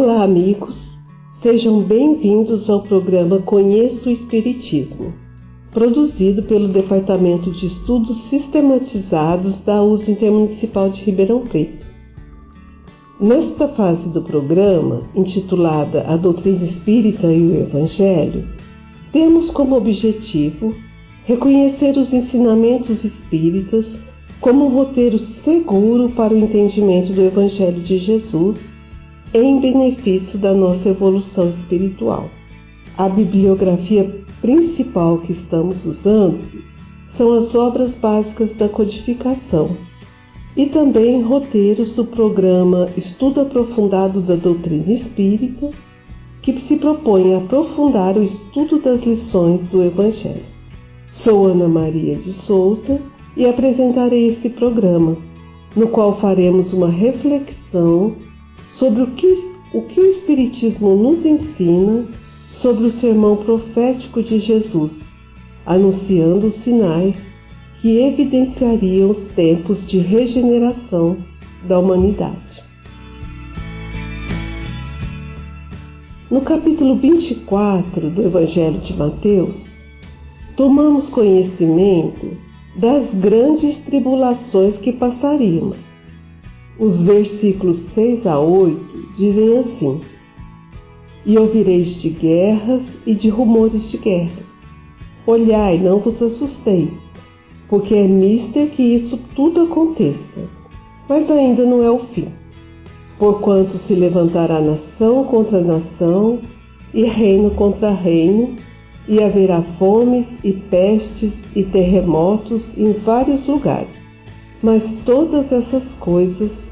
Olá, amigos. Sejam bem-vindos ao programa Conheça o Espiritismo, produzido pelo Departamento de Estudos Sistematizados da USE Intermunicipal de Ribeirão Preto. Nesta fase do programa, intitulada A Doutrina Espírita e o Evangelho, temos como objetivo reconhecer os ensinamentos espíritas como um roteiro seguro para o entendimento do Evangelho de Jesus em benefício da nossa evolução espiritual. A bibliografia principal que estamos usando são as obras básicas da codificação e também roteiros do programa Estudo Aprofundado da Doutrina Espírita, que se propõe a aprofundar o estudo das lições do Evangelho. Sou Ana Maria de Souza e apresentarei esse programa, no qual faremos uma reflexão sobre o que, o que o Espiritismo nos ensina sobre o sermão profético de Jesus, anunciando os sinais que evidenciariam os tempos de regeneração da humanidade. No capítulo 24 do Evangelho de Mateus, tomamos conhecimento das grandes tribulações que passaríamos os versículos 6 a 8 dizem assim: E ouvireis de guerras e de rumores de guerras. Olhai, não vos assusteis, porque é mister que isso tudo aconteça, mas ainda não é o fim. Porquanto se levantará nação contra nação e reino contra reino, e haverá fomes e pestes e terremotos em vários lugares. Mas todas essas coisas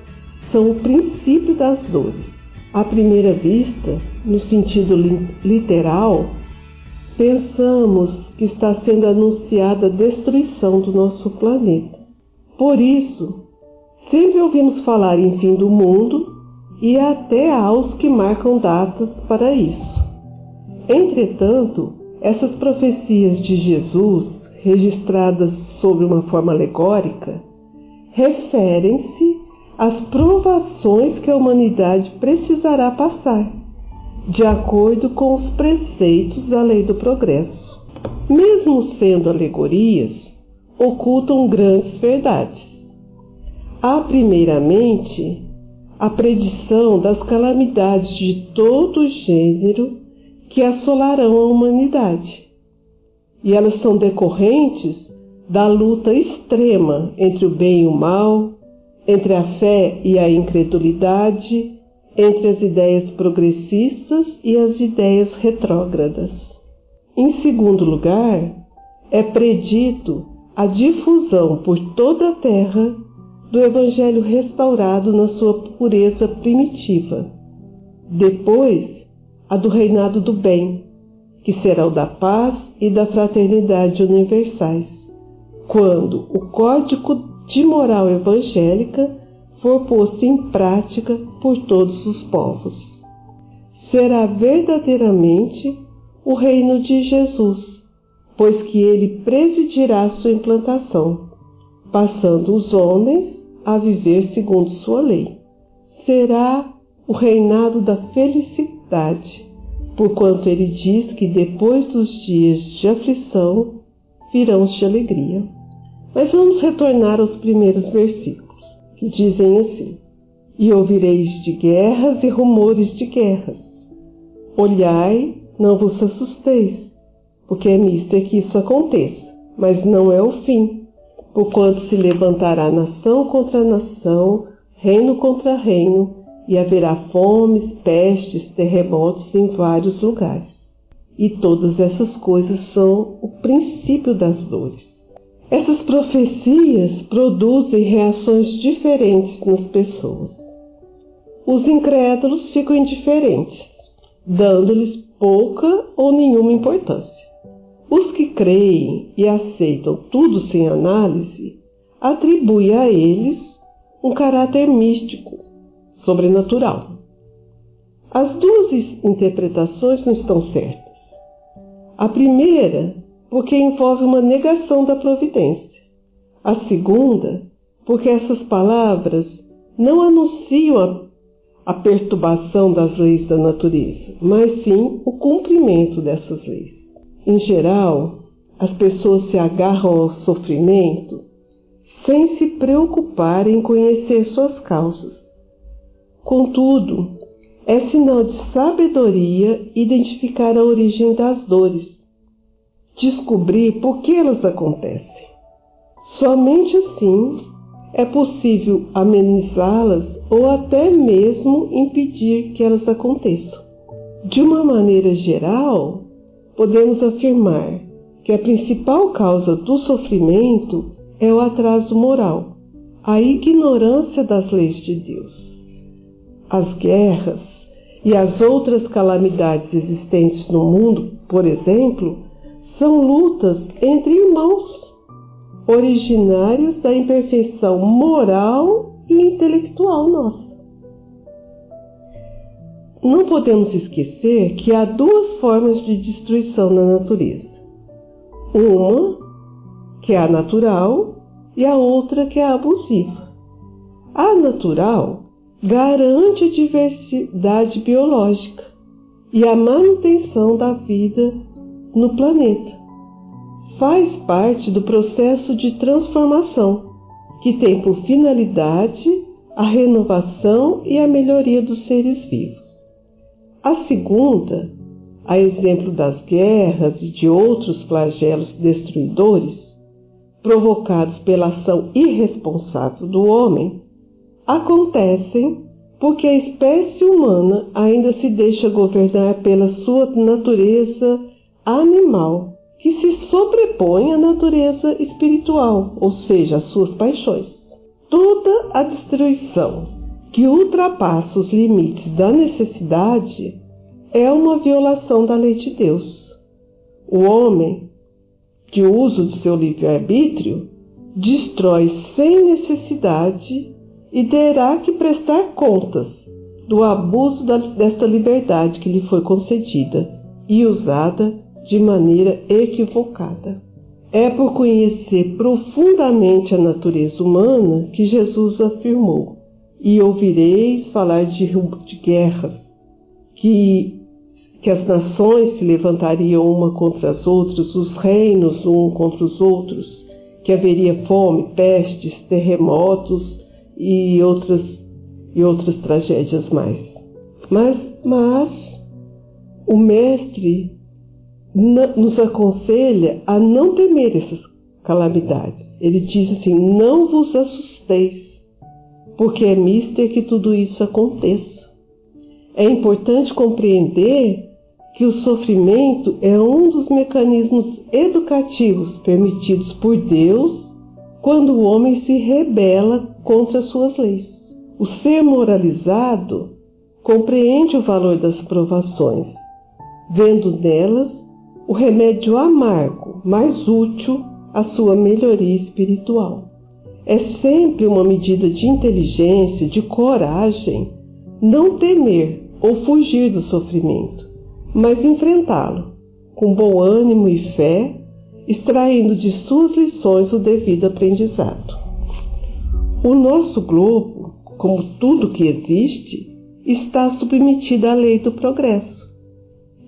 são o princípio das dores. À primeira vista, no sentido literal, pensamos que está sendo anunciada a destruição do nosso planeta. Por isso, sempre ouvimos falar em fim do mundo e até há os que marcam datas para isso. Entretanto, essas profecias de Jesus, registradas sob uma forma alegórica, referem-se as provações que a humanidade precisará passar, de acordo com os preceitos da lei do progresso. Mesmo sendo alegorias, ocultam grandes verdades. Há, primeiramente, a predição das calamidades de todo gênero que assolarão a humanidade. E elas são decorrentes da luta extrema entre o bem e o mal, entre a fé e a incredulidade, entre as ideias progressistas e as ideias retrógradas. Em segundo lugar, é predito a difusão por toda a terra do Evangelho restaurado na sua pureza primitiva. Depois, a do reinado do bem, que será o da paz e da fraternidade universais, quando o código de moral evangélica for posto em prática por todos os povos. Será verdadeiramente o reino de Jesus, pois que ele presidirá sua implantação, passando os homens a viver segundo sua lei. Será o reinado da necessidade, porquanto ele diz que depois dos dias de aflição virão os de alegria. Mas vamos retornar aos primeiros versículos, que dizem assim: E ouvireis de guerras e rumores de guerras. Olhai, não vos assusteis, porque é mister que isso aconteça, mas não é o fim, porquanto se levantará nação contra nação, reino contra reino, e haverá fomes, pestes, terremotos em vários lugares. E todas essas coisas são o princípio das dores. Essas profecias produzem reações diferentes nas pessoas. Os incrédulos ficam indiferentes, dando-lhes pouca ou nenhuma importância. Os que creem e aceitam tudo sem análise atribuem a eles um caráter místico, sobrenatural. As duas interpretações não estão certas. A primeira, porque envolve uma negação da providência. A segunda, porque essas palavras não anunciam a, a perturbação das leis da natureza, mas sim o cumprimento dessas leis. Em geral, as pessoas se agarram ao sofrimento sem se preocupar em conhecer suas causas. Contudo, é sinal de sabedoria identificar a origem das dores, descobrir por que elas acontecem. Somente assim é possível amenizá-las ou até mesmo impedir que elas aconteçam. De uma maneira geral, podemos afirmar que a principal causa do sofrimento é o atraso moral, a ignorância das leis de Deus. As guerras e as outras calamidades existentes no mundo, por exemplo, são lutas entre irmãos, originárias da imperfeição moral e intelectual nossa. Não podemos esquecer que há duas formas de destruição na natureza. Uma, que é a natural, e a outra, que é a abusiva. A natural garante a diversidade biológica e a manutenção da vida no planeta. Faz parte do processo de transformação, que tem por finalidade a renovação e a melhoria dos seres vivos. A segunda, a exemplo das guerras e de outros flagelos destruidores, provocados pela ação irresponsável do homem, acontecem porque a espécie humana ainda se deixa governar pela sua natureza animal, que se sobrepõe à natureza espiritual, ou seja, às suas paixões. Toda a destruição que ultrapassa os limites da necessidade é uma violação da lei de Deus. O homem, de uso de seu livre-arbítrio, destrói sem necessidade e terá que prestar contas do abuso desta liberdade que lhe foi concedida e usada de maneira equivocada. É por conhecer profundamente a natureza humana que Jesus afirmou: E ouvireis falar de, de guerras, que, que as nações se levantariam uma contra as outras, os reinos um contra os outros, que haveria fome, pestes, terremotos e outras, e outras tragédias mais. Mas, mas o Mestre nos aconselha a não temer essas calamidades. Ele diz assim: não vos assusteis, porque é mister que tudo isso aconteça. É importante compreender que o sofrimento é um dos mecanismos educativos permitidos por Deus quando o homem se rebela contra suas leis. O ser moralizado compreende o valor das provações, vendo nelas o remédio amargo mais útil à sua melhoria espiritual. É sempre uma medida de inteligência, de coragem, não temer ou fugir do sofrimento, mas enfrentá-lo com bom ânimo e fé, extraindo de suas lições o devido aprendizado. O nosso globo, como tudo que existe, está submetido à lei do progresso.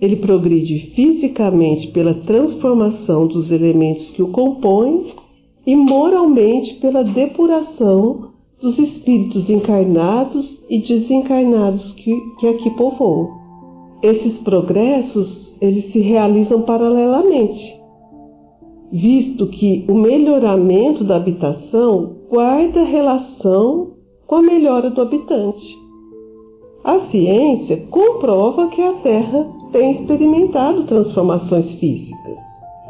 Ele progride fisicamente pela transformação dos elementos que o compõem e moralmente pela depuração dos espíritos encarnados e desencarnados que, que aqui povoam. Esses progressos eles se realizam paralelamente, visto que o melhoramento da habitação guarda relação com a melhora do habitante. A ciência comprova que a Terra tem experimentado transformações físicas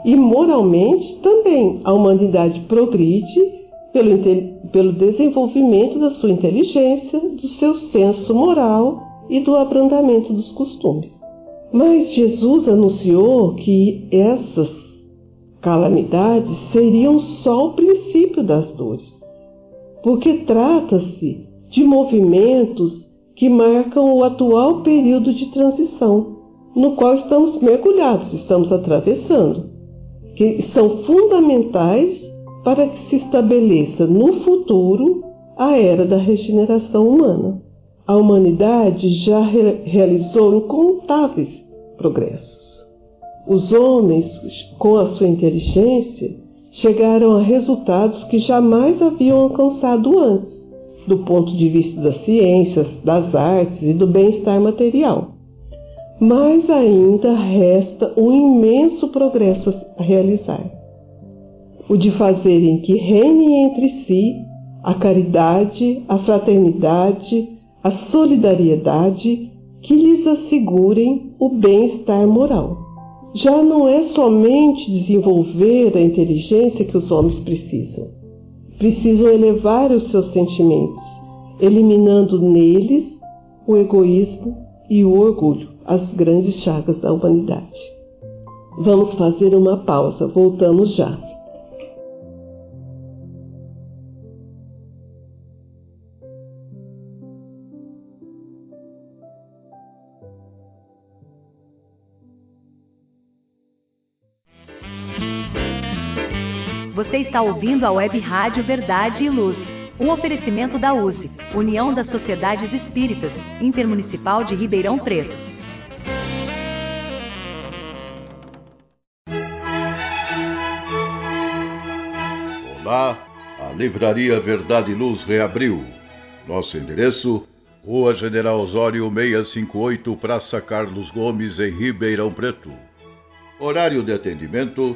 e moralmente também a humanidade progride pelo, pelo desenvolvimento da sua inteligência, do seu senso moral e do abrandamento dos costumes. Mas Jesus anunciou que essas calamidades seriam só o princípio das dores, porque trata-se de movimentos que marcam o atual período de transição, no qual estamos mergulhados, estamos atravessando, que são fundamentais para que se estabeleça no futuro a era da regeneração humana. A humanidade já re realizou incontáveis progressos. Os homens, com a sua inteligência, chegaram a resultados que jamais haviam alcançado antes, do ponto de vista das ciências, das artes e do bem-estar material. Mas ainda resta um imenso progresso a realizar o de fazerem que reine entre si a caridade, a fraternidade, a solidariedade que lhes assegurem o bem-estar moral. Já não é somente desenvolver a inteligência que os homens precisam. Precisam elevar os seus sentimentos, eliminando neles o egoísmo e o orgulho, as grandes chagas da humanidade. Vamos fazer uma pausa, voltamos já. Você está ouvindo a Web Rádio Verdade e Luz. Um oferecimento da USE, União das Sociedades Espíritas, Intermunicipal de Ribeirão Preto. Olá, a Livraria Verdade e Luz reabriu. Nosso endereço: Rua General Osório 658, Praça Carlos Gomes, em Ribeirão Preto. Horário de atendimento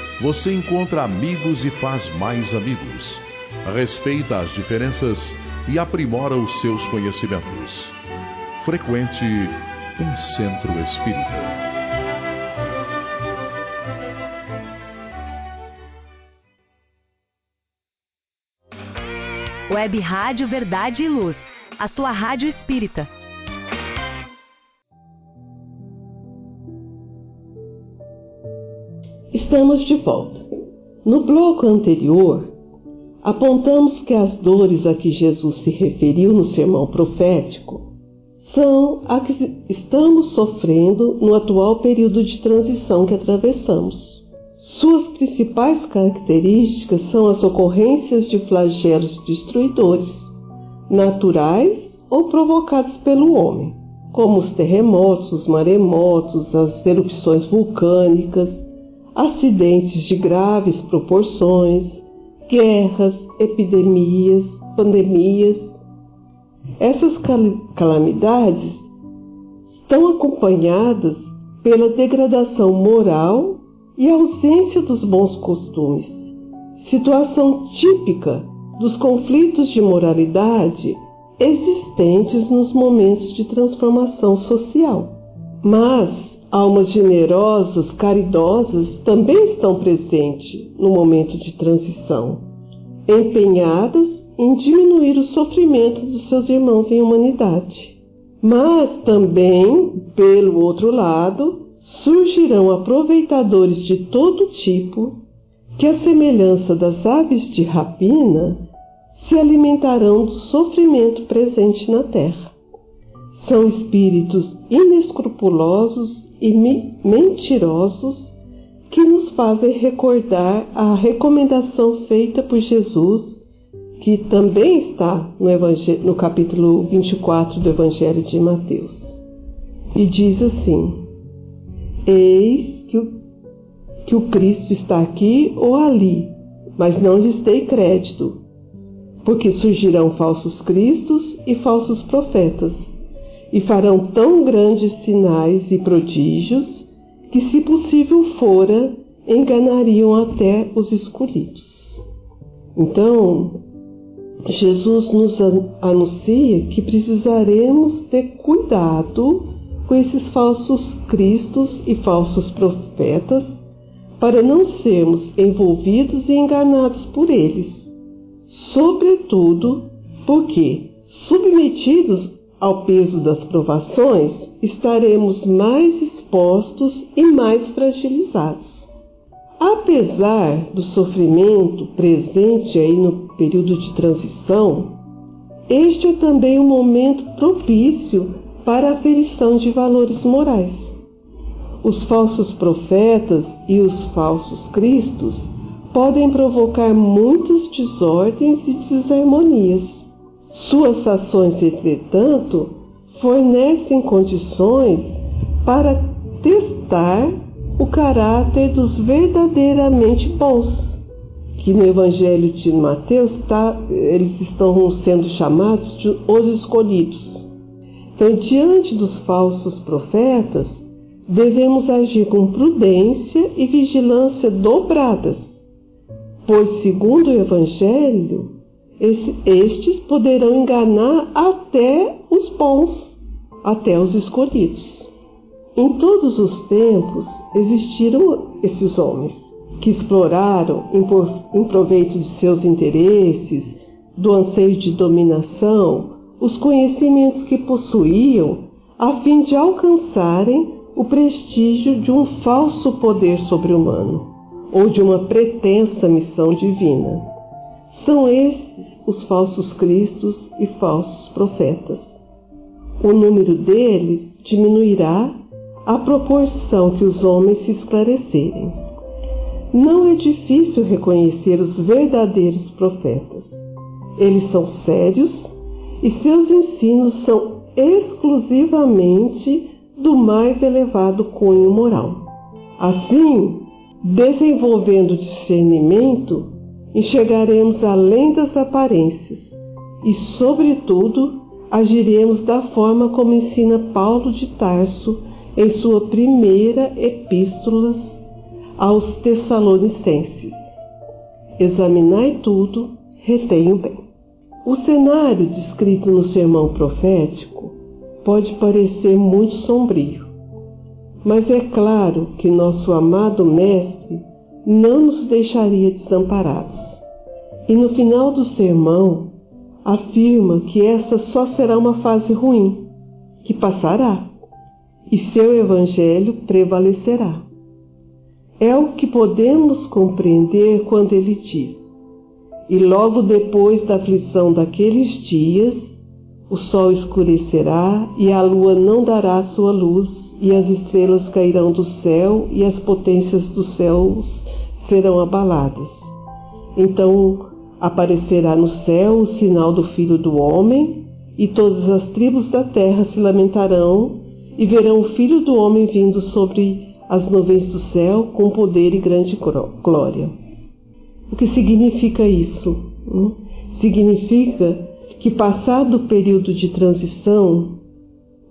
você encontra amigos e faz mais amigos. Respeita as diferenças e aprimora os seus conhecimentos. Frequente um centro espírita. Web Rádio Verdade e Luz, a sua rádio espírita Estamos de volta. No bloco anterior, apontamos que as dores a que Jesus se referiu no sermão profético são a que estamos sofrendo no atual período de transição que atravessamos. Suas principais características são as ocorrências de flagelos destruidores, naturais ou provocados pelo homem, como os terremotos, os maremotos, as erupções vulcânicas acidentes de graves proporções, guerras, epidemias, pandemias. Essas calamidades estão acompanhadas pela degradação moral e ausência dos bons costumes, situação típica dos conflitos de moralidade existentes nos momentos de transformação social. Mas almas generosas, caridosas também estão presentes no momento de transição, empenhadas em diminuir o sofrimento dos seus irmãos em humanidade. Mas também, pelo outro lado, surgirão aproveitadores de todo tipo que, à semelhança das aves de rapina, se alimentarão do sofrimento presente na terra. São espíritos inescrupulosos e mentirosos que nos fazem recordar a recomendação feita por Jesus, que também está no, no capítulo 24 do Evangelho de Mateus. E diz assim: Eis que o, que o Cristo está aqui ou ali, mas não lhes dei crédito, porque surgirão falsos cristos e falsos profetas, e farão tão grandes sinais e prodígios que, se possível fora, enganariam até os escolhidos. Então, Jesus nos anuncia que precisaremos ter cuidado com esses falsos cristos e falsos profetas para não sermos envolvidos e enganados por eles sobretudo porque, submetidos ao peso das provações, estaremos mais expostos e mais fragilizados. Apesar do sofrimento presente aí no período de transição, este é também um momento propício para a aferição de valores morais. Os falsos profetas e os falsos cristos podem provocar muitas desordens e desarmonias. Suas ações, entretanto, fornecem condições para testar o caráter dos verdadeiramente bons, que no Evangelho de Mateus tá, eles estão sendo chamados de os escolhidos. Então, diante dos falsos profetas, devemos agir com prudência e vigilância dobradas pois, segundo o Evangelho, estes poderão enganar até os bons, até os escolhidos. Em todos os tempos existiram esses homens que exploraram, em proveito de seus interesses, do anseio de dominação, os conhecimentos que possuíam, a fim de alcançarem o prestígio de um falso poder sobre-humano ou de uma pretensa missão divina. São esses os falsos cristos e falsos profetas. O número deles diminuirá à proporção que os homens se esclarecerem. Não é difícil reconhecer os verdadeiros profetas. Eles são sérios e seus ensinos são exclusivamente do mais elevado cunho moral. Assim, Desenvolvendo discernimento, enxergaremos além das aparências e, sobretudo, agiremos da forma como ensina Paulo de Tarso em sua primeira epístola aos Tessalonicenses. Examinai tudo, retenho bem. O cenário descrito no sermão profético pode parecer muito sombrio. Mas é claro que nosso amado Mestre não nos deixaria desamparados. E no final do sermão, afirma que essa só será uma fase ruim, que passará, e seu Evangelho prevalecerá. É o que podemos compreender quando ele diz: E logo depois da aflição daqueles dias, o sol escurecerá e a lua não dará sua luz e as estrelas cairão do céu, e as potências dos céus serão abaladas. Então aparecerá no céu o sinal do Filho do Homem, e todas as tribos da terra se lamentarão, e verão o Filho do Homem vindo sobre as nuvens do céu com poder e grande glória. O que significa isso? Hum? Significa que, passado o período de transição,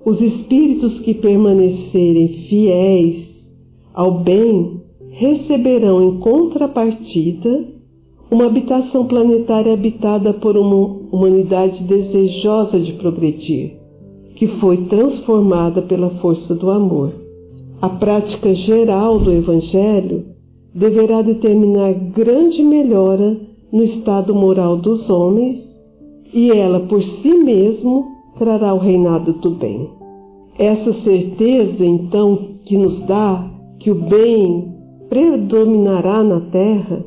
os espíritos que permanecerem fiéis ao bem receberão em contrapartida uma habitação planetária habitada por uma humanidade desejosa de progredir, que foi transformada pela força do amor. A prática geral do Evangelho deverá determinar grande melhora no estado moral dos homens e ela por si mesmo trará o reinado do bem. Essa certeza, então, que nos dá que o bem predominará na terra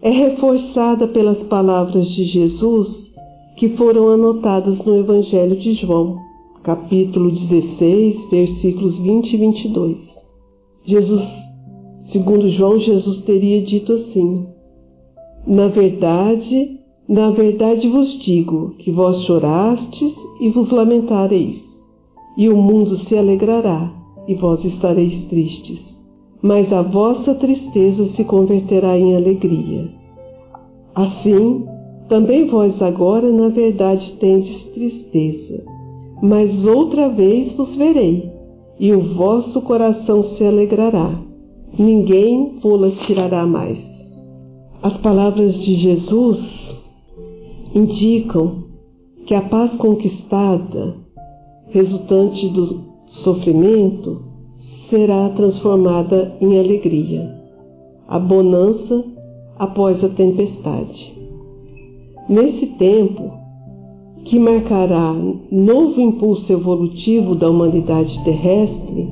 é reforçada pelas palavras de Jesus que foram anotadas no Evangelho de João, capítulo 16, versículos 20 e 22. Jesus, segundo João, Jesus teria dito assim: Na verdade, na verdade vos digo que vós chorastes e vos lamentareis, e o mundo se alegrará, e vós estareis tristes mas a vossa tristeza se converterá em alegria. Assim, também vós agora, na verdade, tendes tristeza, mas outra vez vos verei, e o vosso coração se alegrará. Ninguém vô-la tirará mais. As palavras de Jesus indicam que a paz conquistada, resultante do sofrimento, será transformada em alegria, a bonança após a tempestade. Nesse tempo, que marcará novo impulso evolutivo da humanidade terrestre,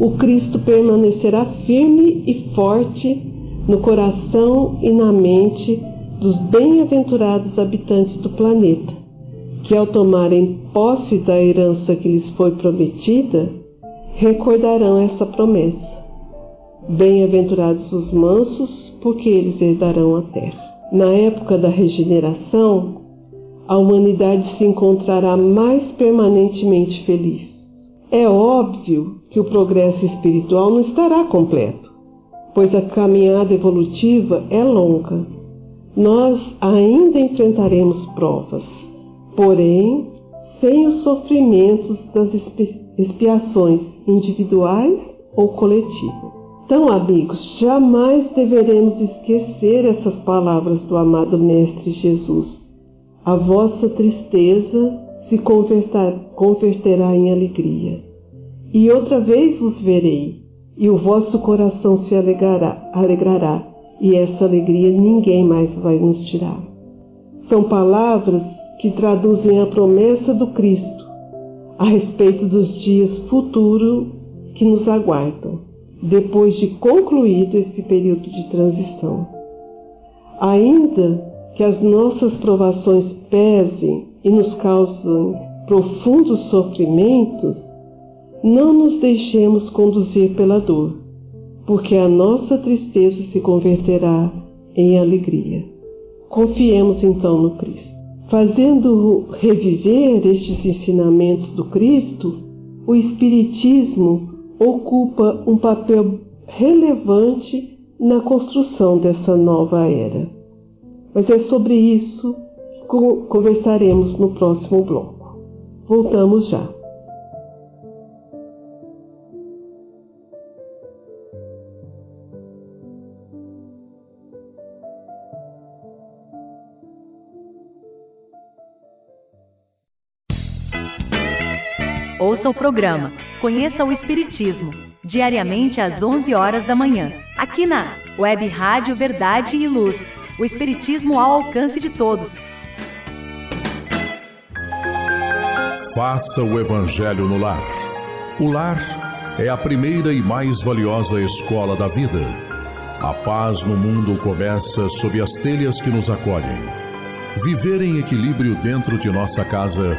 o Cristo permanecerá firme e forte no coração e na mente dos bem-aventurados habitantes do planeta, que ao tomarem posse da herança que lhes foi prometida, recordarão essa promessa. Bem-aventurados os mansos, porque eles herdarão a terra. Na época da regeneração, a humanidade se encontrará mais permanentemente feliz. É óbvio que o progresso espiritual não estará completo, pois a caminhada evolutiva é longa. Nós ainda enfrentaremos provas, porém, sem os sofrimentos das expiações individuais ou coletivas. Então, amigos, jamais deveremos esquecer essas palavras do amado Mestre Jesus. A vossa tristeza se converterá em alegria. E outra vez vos verei, e o vosso coração se alegrará, alegrará, e essa alegria ninguém mais vai nos tirar. São palavras que traduzem a promessa do Cristo a respeito dos dias futuros que nos aguardam, depois de concluído esse período de transição. Ainda que as nossas provações pesem e nos causem profundos sofrimentos, não nos deixemos conduzir pela dor, porque a nossa tristeza se converterá em alegria. Confiemos então no Cristo. Fazendo reviver estes ensinamentos do Cristo, o Espiritismo ocupa um papel relevante na construção dessa nova era. Mas é sobre isso que conversaremos no próximo bloco. Voltamos já. Ouça o programa Conheça o Espiritismo, diariamente às 11 horas da manhã, aqui na Web Rádio Verdade e Luz. O Espiritismo ao alcance de todos. Faça o Evangelho no lar. O lar é a primeira e mais valiosa escola da vida. A paz no mundo começa sob as telhas que nos acolhem. Viver em equilíbrio dentro de nossa casa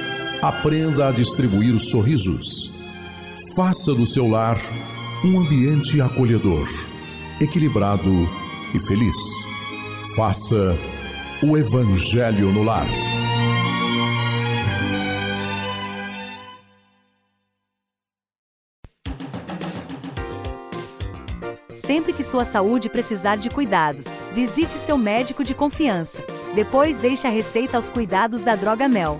Aprenda a distribuir sorrisos. Faça do seu lar um ambiente acolhedor, equilibrado e feliz. Faça o Evangelho no lar. Sempre que sua saúde precisar de cuidados, visite seu médico de confiança. Depois deixe a receita aos cuidados da Droga Mel,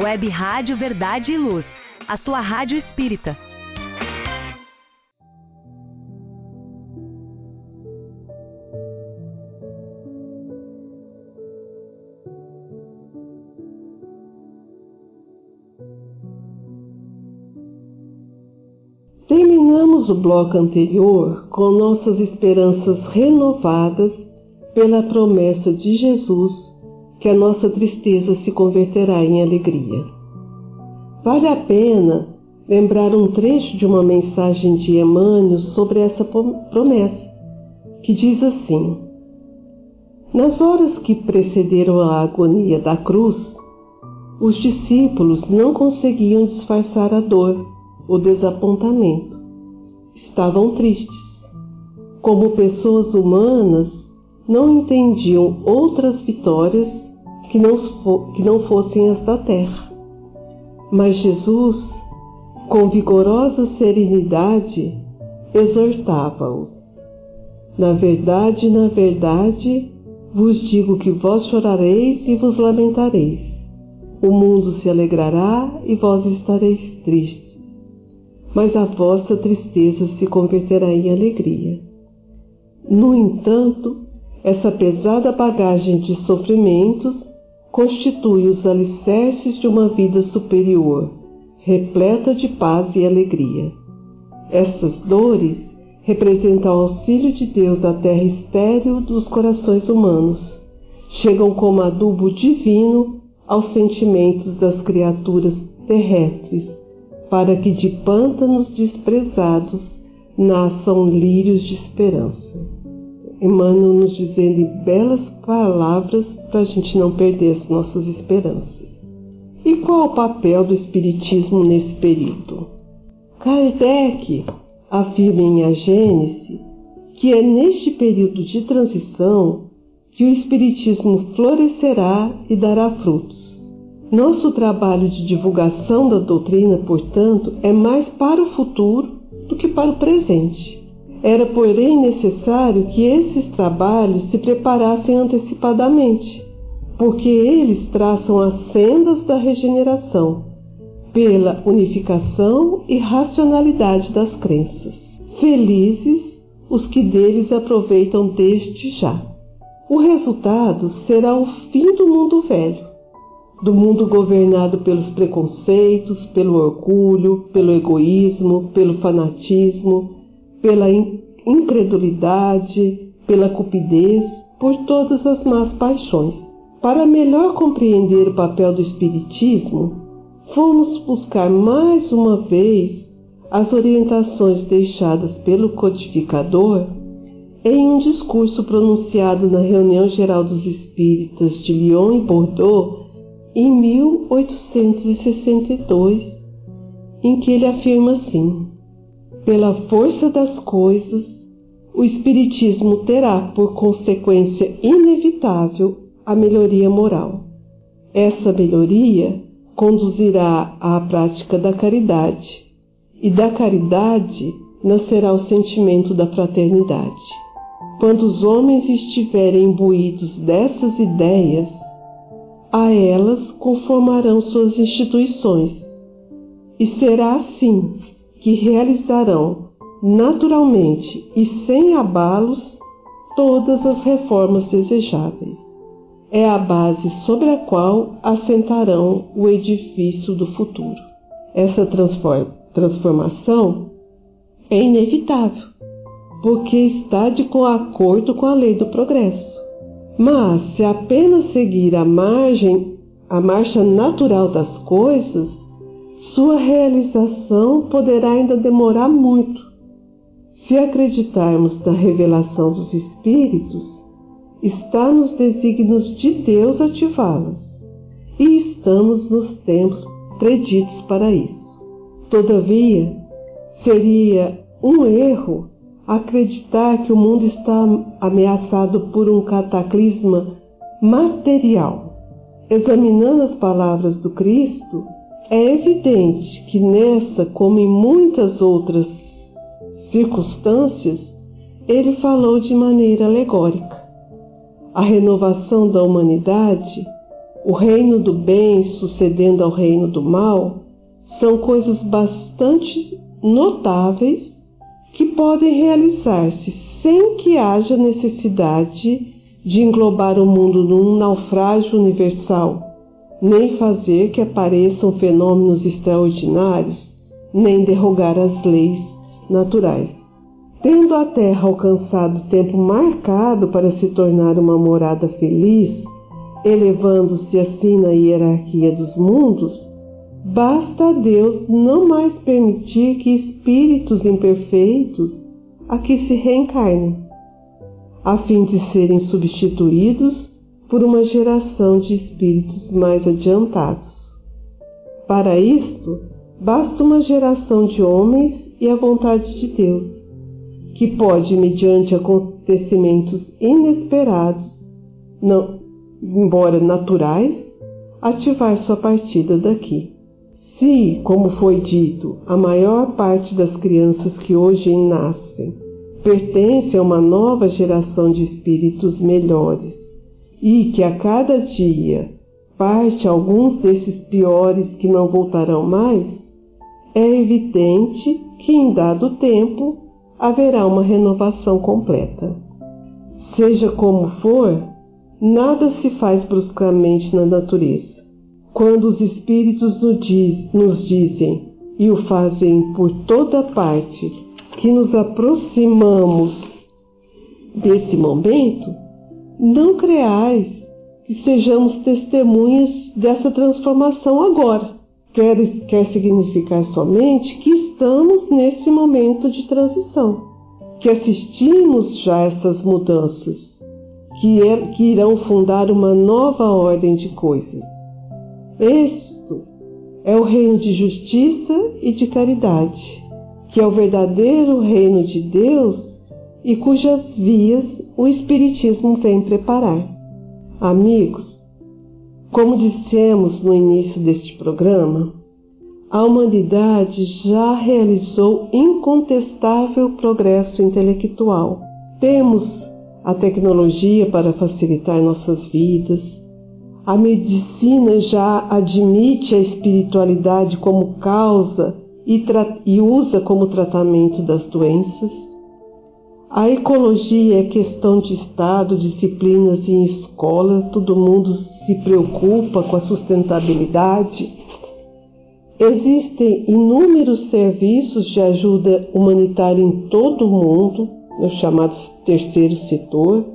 Web Rádio Verdade e Luz, a sua rádio espírita. Terminamos o bloco anterior com nossas esperanças renovadas pela promessa de Jesus que a nossa tristeza se converterá em alegria. Vale a pena lembrar um trecho de uma mensagem de Emmanuel sobre essa promessa, que diz assim: Nas horas que precederam a agonia da cruz, os discípulos não conseguiam disfarçar a dor o desapontamento. Estavam tristes. Como pessoas humanas, não entendiam outras vitórias que não, que não fossem as da terra. Mas Jesus, com vigorosa serenidade, exortava-os. Na verdade, na verdade, vos digo que vós chorareis e vos lamentareis. O mundo se alegrará e vós estareis tristes mas a vossa tristeza se converterá em alegria. No entanto, essa pesada bagagem de sofrimentos constitui os alicerces de uma vida superior, repleta de paz e alegria. Essas dores representam o auxílio de Deus à terra estéril dos corações humanos. Chegam como adubo divino aos sentimentos das criaturas terrestres para que de pântanos desprezados nasçam lírios de esperança. Emmanuel nos dizendo belas palavras para a gente não perder as nossas esperanças. E qual o papel do Espiritismo nesse período? Kardec afirma em A Gênese que é neste período de transição que o Espiritismo florescerá e dará frutos. Nosso trabalho de divulgação da doutrina, portanto, é mais para o futuro do que para o presente. Era, porém, necessário que esses trabalhos se preparassem antecipadamente, porque eles traçam as sendas da regeneração, pela unificação e racionalidade das crenças. Felizes os que deles aproveitam desde já. O resultado será o fim do mundo velho do mundo governado pelos preconceitos, pelo orgulho, pelo egoísmo, pelo fanatismo, pela incredulidade, pela cupidez, por todas as más paixões. Para melhor compreender o papel do Espiritismo, fomos buscar mais uma vez as orientações deixadas pelo codificador em um discurso pronunciado na reunião geral dos espíritas de Lyon e Bordeaux em 1862, em que ele afirma assim: pela força das coisas, o Espiritismo terá por consequência inevitável a melhoria moral. Essa melhoria conduzirá à prática da caridade, e da caridade nascerá o sentimento da fraternidade. Quando os homens estiverem imbuídos dessas ideias, a elas conformarão suas instituições, e será assim que realizarão naturalmente e sem abalos todas as reformas desejáveis. É a base sobre a qual assentarão o edifício do futuro. Essa transformação é inevitável, porque está de acordo com a lei do progresso. Mas se apenas seguir a margem, a marcha natural das coisas, sua realização poderá ainda demorar muito. Se acreditarmos na revelação dos Espíritos, está nos desígnios de Deus ativá-las, e estamos nos tempos preditos para isso. Todavia, seria um erro acreditar que o mundo está ameaçado por um cataclisma material. Examinando as palavras do Cristo, é evidente que nessa, como em muitas outras circunstâncias, ele falou de maneira alegórica. A renovação da humanidade, o reino do bem sucedendo ao reino do mal, são coisas bastante notáveis que podem realizar-se sem que haja necessidade de englobar o mundo num naufrágio universal, nem fazer que apareçam fenômenos extraordinários, nem derrogar as leis naturais. Tendo a Terra alcançado o tempo marcado para se tornar uma morada feliz, elevando-se assim na hierarquia dos mundos, Basta a Deus não mais permitir que espíritos imperfeitos aqui se reencarnem, a fim de serem substituídos por uma geração de espíritos mais adiantados. Para isto, basta uma geração de homens e a vontade de Deus, que pode, mediante acontecimentos inesperados, não, embora naturais, ativar sua partida daqui. Se, como foi dito, a maior parte das crianças que hoje nascem pertence a uma nova geração de espíritos melhores e que a cada dia parte alguns desses piores que não voltarão mais, é evidente que em dado tempo haverá uma renovação completa. Seja como for, nada se faz bruscamente na natureza. Quando os Espíritos nos dizem e o fazem por toda parte que nos aproximamos desse momento, não creais que sejamos testemunhas dessa transformação agora. Quer, quer significar somente que estamos nesse momento de transição, que assistimos já essas mudanças, que, é, que irão fundar uma nova ordem de coisas. Isto é o reino de justiça e de caridade, que é o verdadeiro reino de Deus e cujas vias o Espiritismo vem preparar. Amigos, como dissemos no início deste programa, a humanidade já realizou incontestável progresso intelectual. Temos a tecnologia para facilitar nossas vidas, a medicina já admite a espiritualidade como causa e, e, usa como tratamento das doenças. A ecologia é questão de Estado, disciplinas em escola, todo mundo se preocupa com a sustentabilidade. Existem inúmeros serviços de ajuda humanitária em todo o mundo, os chamados terceiro setor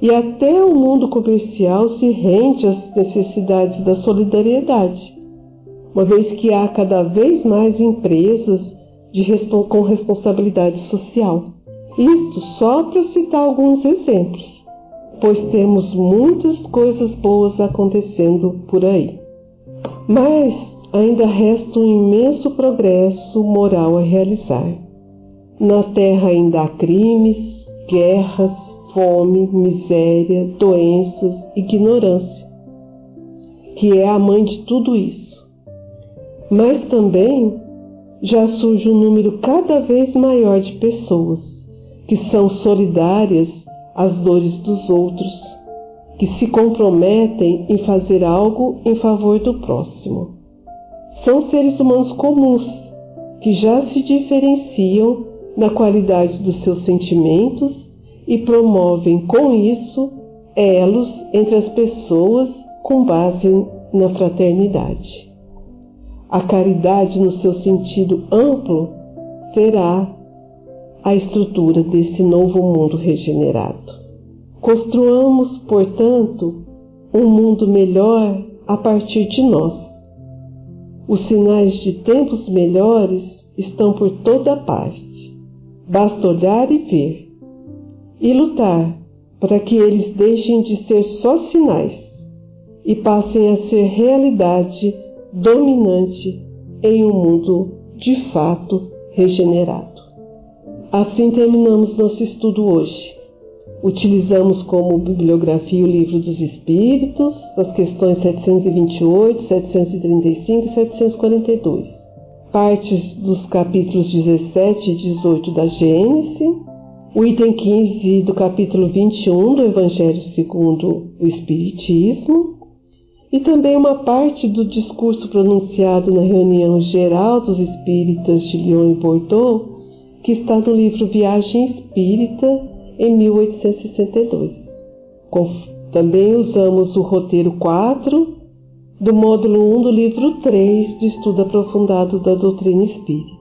e até o mundo comercial se rende às necessidades da solidariedade, uma vez que há cada vez mais empresas de, com responsabilidade social. Isto só para citar alguns exemplos, pois temos muitas coisas boas acontecendo por aí. Mas ainda resta um imenso progresso moral a realizar. Na Terra ainda há crimes, guerras, fome, miséria, doenças, ignorância, que é a mãe de tudo isso. Mas também já surge um número cada vez maior de pessoas que são solidárias às dores dos outros, que se comprometem em fazer algo em favor do próximo. São seres humanos comuns que já se diferenciam na qualidade dos seus sentimentos e promovem com isso elos entre as pessoas com base na fraternidade. A caridade, no seu sentido amplo, será a estrutura desse novo mundo regenerado. Construamos, portanto, um mundo melhor a partir de nós. Os sinais de tempos melhores estão por toda parte. Basta olhar e ver. E lutar para que eles deixem de ser só sinais e passem a ser realidade dominante em um mundo de fato regenerado. Assim terminamos nosso estudo hoje. Utilizamos como bibliografia o Livro dos Espíritos, as questões 728, 735 e 742, partes dos capítulos 17 e 18 da Gênesis, o item 15 do capítulo 21 do Evangelho segundo o Espiritismo, e também uma parte do discurso pronunciado na reunião geral dos espíritas de Lyon e Bordeaux, que está no livro Viagem Espírita, em 1862. Também usamos o roteiro 4 do módulo 1 do livro 3 do Estudo Aprofundado da Doutrina Espírita.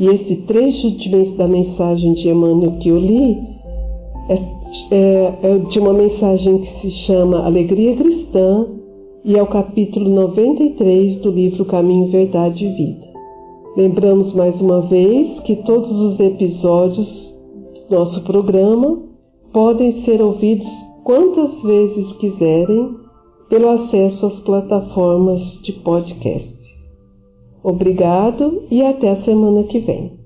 E esse trecho de, da mensagem de Emmanuel que eu li é, é, é de uma mensagem que se chama Alegria Cristã e é o capítulo 93 do livro Caminho, Verdade e Vida. Lembramos mais uma vez que todos os episódios nosso programa podem ser ouvidos quantas vezes quiserem pelo acesso às plataformas de podcast. Obrigado e até a semana que vem.